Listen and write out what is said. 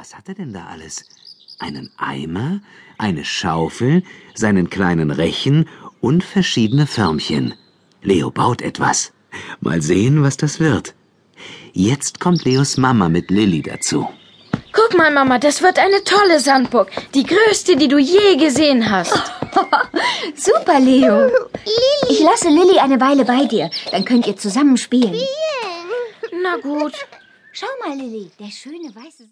Was hat er denn da alles? Einen Eimer, eine Schaufel, seinen kleinen Rechen und verschiedene Förmchen. Leo baut etwas. Mal sehen, was das wird. Jetzt kommt Leos Mama mit Lilly dazu. Guck mal, Mama, das wird eine tolle Sandburg. Die größte, die du je gesehen hast. Super, Leo. Ich lasse Lilly eine Weile bei dir. Dann könnt ihr zusammen spielen. Na gut. Schau mal, Lilly, der schöne weiße